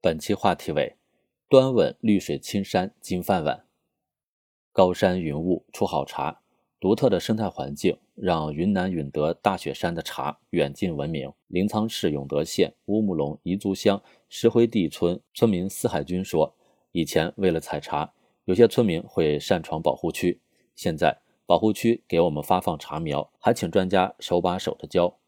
本期话题为“端稳绿水青山金饭碗”。高山云雾出好茶，独特的生态环境让云南允德大雪山的茶远近闻名。临沧市永德县乌木龙彝族乡石灰地村村民司海军说：“以前为了采茶，有些村民会擅闯保护区，现在保护区给我们发放茶苗，还请专家手把手的教。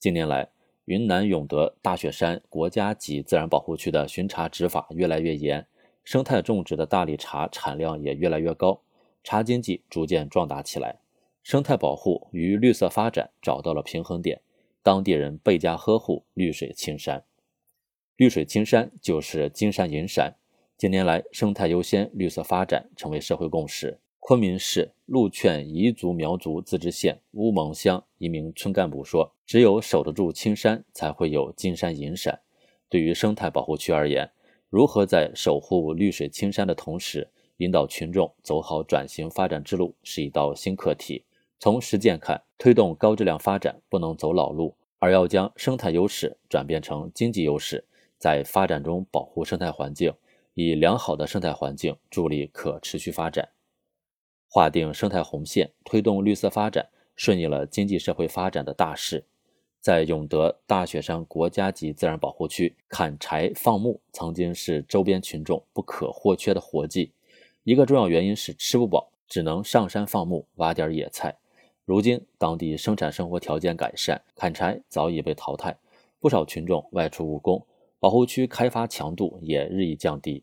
近年来，云南永德大雪山国家级自然保护区的巡查执法越来越严，生态种植的大理茶产量也越来越高，茶经济逐渐壮大起来，生态保护与绿色发展找到了平衡点，当地人倍加呵护绿水青山。绿水青山就是金山银山，近年来生态优先、绿色发展成为社会共识。昆明市鹿圈彝族苗族自治县乌蒙乡一名村干部说：“只有守得住青山，才会有金山银山。对于生态保护区而言，如何在守护绿水青山的同时，引导群众走好转型发展之路，是一道新课题。从实践看，推动高质量发展不能走老路，而要将生态优势转变成经济优势，在发展中保护生态环境，以良好的生态环境助力可持续发展。”划定生态红线，推动绿色发展，顺应了经济社会发展的大势。在永德大雪山国家级自然保护区，砍柴放牧曾经是周边群众不可或缺的活计。一个重要原因是吃不饱，只能上山放牧，挖点野菜。如今，当地生产生活条件改善，砍柴早已被淘汰，不少群众外出务工，保护区开发强度也日益降低。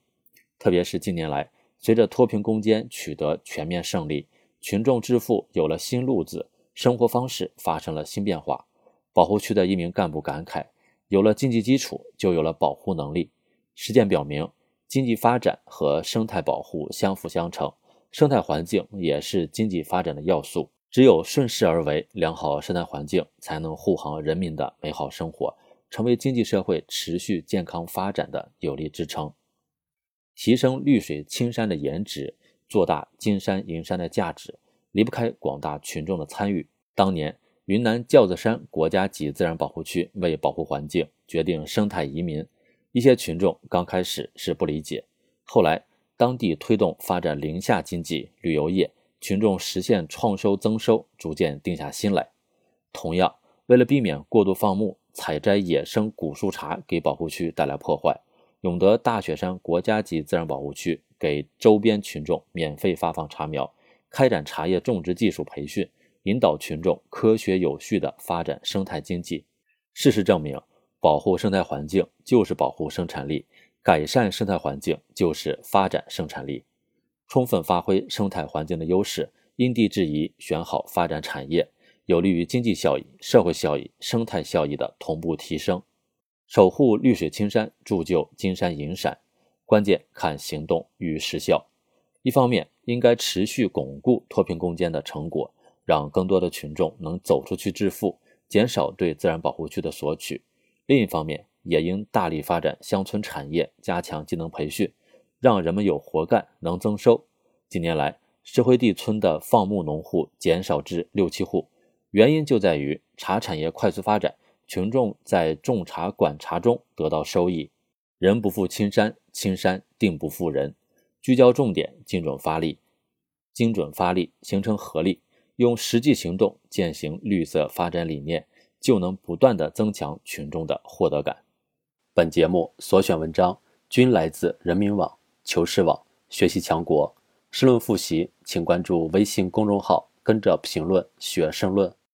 特别是近年来。随着脱贫攻坚取得全面胜利，群众致富有了新路子，生活方式发生了新变化。保护区的一名干部感慨：“有了经济基础，就有了保护能力。”实践表明，经济发展和生态保护相辅相成，生态环境也是经济发展的要素。只有顺势而为，良好生态环境才能护航人民的美好生活，成为经济社会持续健康发展的有力支撑。提升绿水青山的颜值，做大金山银山的价值，离不开广大群众的参与。当年，云南轿子山国家级自然保护区为保护环境，决定生态移民。一些群众刚开始是不理解，后来当地推动发展林下经济、旅游业，群众实现创收增收，逐渐定下心来。同样，为了避免过度放牧、采摘野生古树茶给保护区带来破坏。永德大雪山国家级自然保护区给周边群众免费发放茶苗，开展茶叶种植技术培训，引导群众科学有序地发展生态经济。事实证明，保护生态环境就是保护生产力，改善生态环境就是发展生产力。充分发挥生态环境的优势，因地制宜选好发展产业，有利于经济效益、社会效益、生态效益的同步提升。守护绿水青山，铸就金山银山，关键看行动与实效。一方面，应该持续巩固脱贫攻坚的成果，让更多的群众能走出去致富，减少对自然保护区的索取；另一方面，也应大力发展乡村产业，加强技能培训，让人们有活干，能增收。近年来，石灰地村的放牧农户减少至六七户，原因就在于茶产业快速发展。群众在种茶管茶中得到收益，人不负青山，青山定不负人。聚焦重点，精准发力，精准发力形成合力，用实际行动践行绿色发展理念，就能不断的增强群众的获得感。本节目所选文章均来自人民网、求是网、学习强国。申论复习，请关注微信公众号，跟着评论学申论。